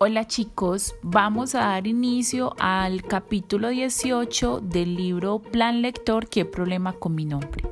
Hola chicos, vamos a dar inicio al capítulo 18 del libro Plan Lector, ¿qué problema con mi nombre?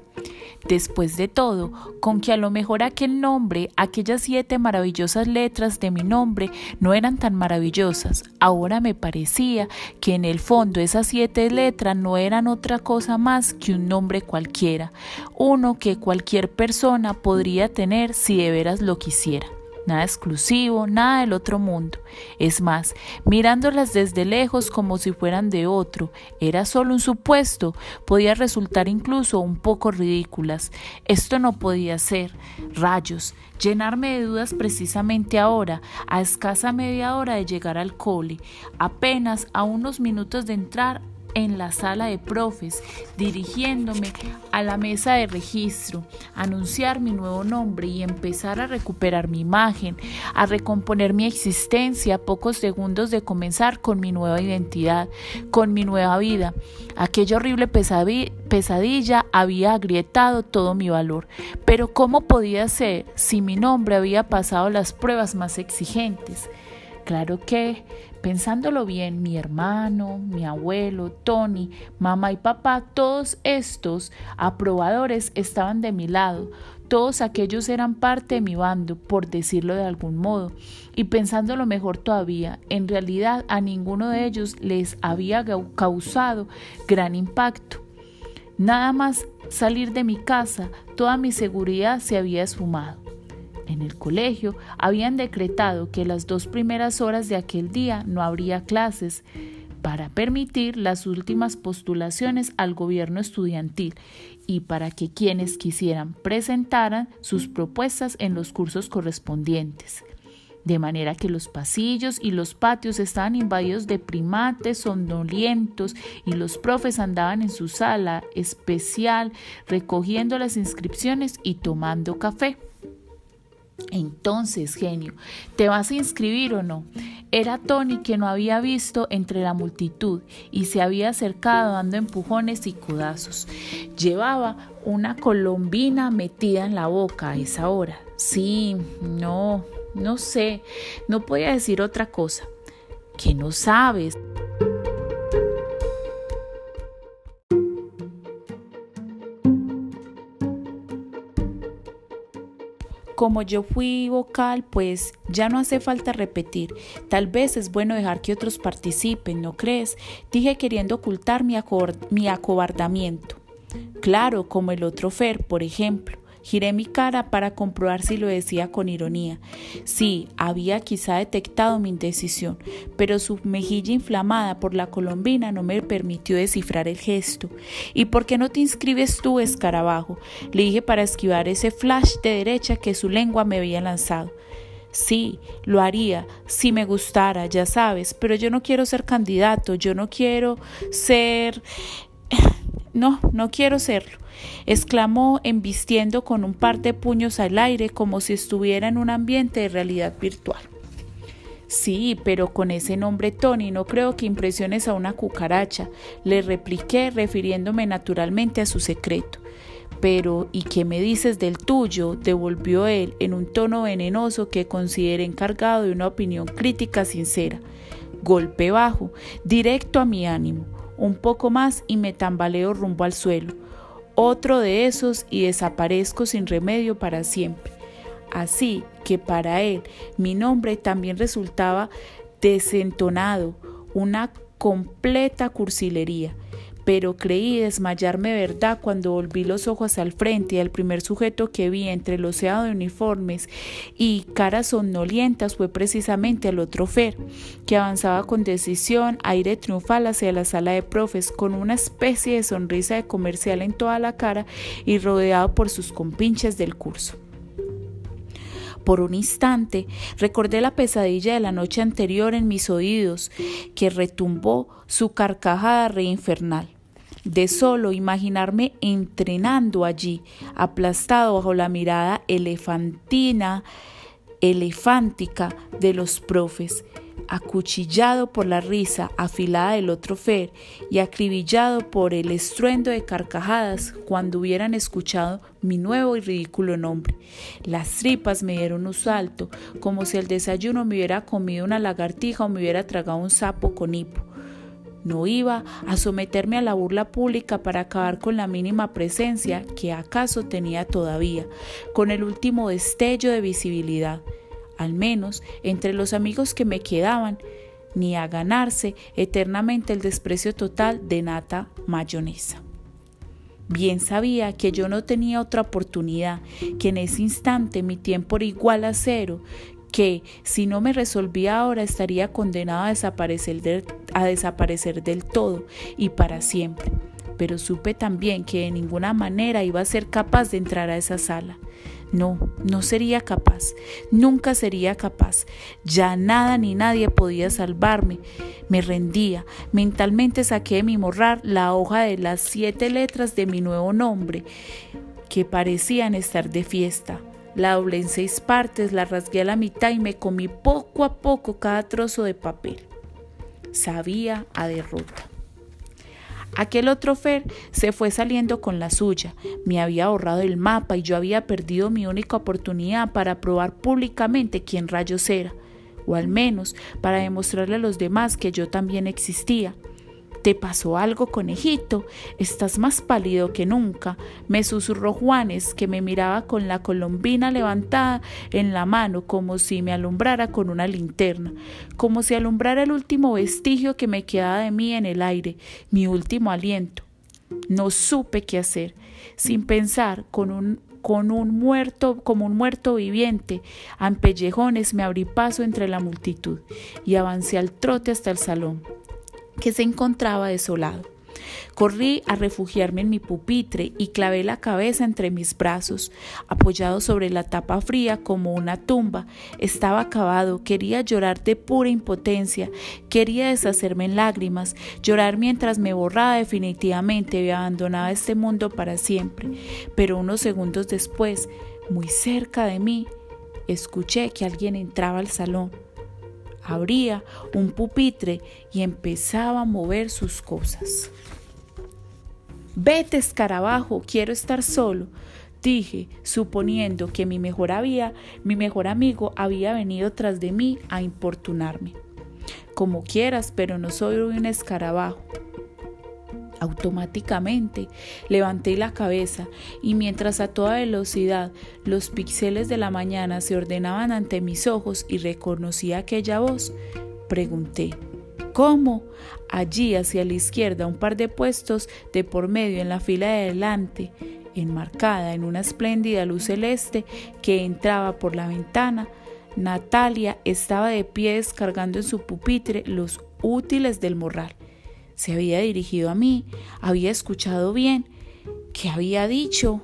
Después de todo, con que a lo mejor aquel nombre, aquellas siete maravillosas letras de mi nombre no eran tan maravillosas, ahora me parecía que en el fondo esas siete letras no eran otra cosa más que un nombre cualquiera, uno que cualquier persona podría tener si de veras lo quisiera nada exclusivo, nada del otro mundo. Es más, mirándolas desde lejos como si fueran de otro, era solo un supuesto, podía resultar incluso un poco ridículas. Esto no podía ser. Rayos, llenarme de dudas precisamente ahora, a escasa media hora de llegar al cole, apenas a unos minutos de entrar en la sala de profes, dirigiéndome a la mesa de registro, anunciar mi nuevo nombre y empezar a recuperar mi imagen, a recomponer mi existencia a pocos segundos de comenzar con mi nueva identidad, con mi nueva vida. Aquella horrible pesadilla había agrietado todo mi valor. Pero ¿cómo podía ser si mi nombre había pasado las pruebas más exigentes? Claro que, pensándolo bien, mi hermano, mi abuelo, Tony, mamá y papá, todos estos aprobadores estaban de mi lado, todos aquellos eran parte de mi bando, por decirlo de algún modo, y pensándolo mejor todavía, en realidad a ninguno de ellos les había causado gran impacto. Nada más salir de mi casa, toda mi seguridad se había esfumado. En el colegio habían decretado que las dos primeras horas de aquel día no habría clases para permitir las últimas postulaciones al gobierno estudiantil y para que quienes quisieran presentaran sus propuestas en los cursos correspondientes. De manera que los pasillos y los patios estaban invadidos de primates somnolientos y los profes andaban en su sala especial recogiendo las inscripciones y tomando café. Entonces, genio, ¿te vas a inscribir o no? Era Tony que no había visto entre la multitud y se había acercado dando empujones y codazos. Llevaba una colombina metida en la boca a esa hora. Sí, no, no sé, no podía decir otra cosa. Que no sabes. Como yo fui vocal, pues ya no hace falta repetir. Tal vez es bueno dejar que otros participen, ¿no crees? Dije queriendo ocultar mi, mi acobardamiento. Claro, como el otro Fer, por ejemplo. Giré mi cara para comprobar si lo decía con ironía. Sí, había quizá detectado mi indecisión, pero su mejilla inflamada por la colombina no me permitió descifrar el gesto. ¿Y por qué no te inscribes tú, escarabajo? Le dije para esquivar ese flash de derecha que su lengua me había lanzado. Sí, lo haría, si me gustara, ya sabes, pero yo no quiero ser candidato, yo no quiero ser... No, no quiero serlo exclamó embistiendo con un par de puños al aire como si estuviera en un ambiente de realidad virtual. Sí, pero con ese nombre Tony no creo que impresiones a una cucaracha, le repliqué refiriéndome naturalmente a su secreto. Pero, ¿y qué me dices del tuyo? devolvió él en un tono venenoso que consideré encargado de una opinión crítica sincera. Golpe bajo, directo a mi ánimo. Un poco más y me tambaleo rumbo al suelo otro de esos y desaparezco sin remedio para siempre. Así que para él mi nombre también resultaba desentonado, una completa cursilería pero creí desmayarme de verdad cuando volví los ojos al frente y el primer sujeto que vi entre el océano de uniformes y caras somnolientas fue precisamente el otro Fer, que avanzaba con decisión, aire triunfal hacia la sala de profes, con una especie de sonrisa de comercial en toda la cara y rodeado por sus compinches del curso. Por un instante recordé la pesadilla de la noche anterior en mis oídos, que retumbó su carcajada reinfernal de solo imaginarme entrenando allí, aplastado bajo la mirada elefantina, elefántica de los profes. acuchillado por la risa afilada del otro Fer y acribillado por el estruendo de carcajadas cuando hubieran escuchado mi nuevo y ridículo nombre. Las tripas me dieron un salto, como si el desayuno me hubiera comido una lagartija o me hubiera tragado un sapo con hipo. No iba a someterme a la burla pública para acabar con la mínima presencia que acaso tenía todavía, con el último destello de visibilidad al menos entre los amigos que me quedaban, ni a ganarse eternamente el desprecio total de nata mayonesa. Bien sabía que yo no tenía otra oportunidad, que en ese instante mi tiempo era igual a cero, que si no me resolvía ahora estaría condenado a desaparecer, a desaparecer del todo y para siempre. Pero supe también que de ninguna manera iba a ser capaz de entrar a esa sala. No, no sería capaz, nunca sería capaz. Ya nada ni nadie podía salvarme. Me rendía. Mentalmente saqué de mi morrar la hoja de las siete letras de mi nuevo nombre, que parecían estar de fiesta. La doblé en seis partes, la rasgué a la mitad y me comí poco a poco cada trozo de papel. Sabía a derrota. Aquel otro Fer se fue saliendo con la suya. Me había ahorrado el mapa y yo había perdido mi única oportunidad para probar públicamente quién rayos era, o al menos para demostrarle a los demás que yo también existía. ¿Te pasó algo, conejito? Estás más pálido que nunca, me susurró Juanes, que me miraba con la colombina levantada en la mano como si me alumbrara con una linterna, como si alumbrara el último vestigio que me quedaba de mí en el aire, mi último aliento. No supe qué hacer. Sin pensar, con un con un muerto, como un muerto viviente, a empellejones me abrí paso entre la multitud y avancé al trote hasta el salón que se encontraba desolado. Corrí a refugiarme en mi pupitre y clavé la cabeza entre mis brazos, apoyado sobre la tapa fría como una tumba. Estaba acabado, quería llorar de pura impotencia, quería deshacerme en lágrimas, llorar mientras me borraba definitivamente y abandonaba este mundo para siempre. Pero unos segundos después, muy cerca de mí, escuché que alguien entraba al salón abría un pupitre y empezaba a mover sus cosas. Vete, escarabajo, quiero estar solo, dije, suponiendo que mi mejor, había, mi mejor amigo había venido tras de mí a importunarme. Como quieras, pero no soy un escarabajo. Automáticamente levanté la cabeza y mientras a toda velocidad los píxeles de la mañana se ordenaban ante mis ojos y reconocí aquella voz, pregunté ¿Cómo? Allí hacia la izquierda, un par de puestos de por medio en la fila de adelante, enmarcada en una espléndida luz celeste que entraba por la ventana, Natalia estaba de pie descargando en su pupitre los útiles del morral se había dirigido a mí, había escuchado bien. ¿Qué había dicho?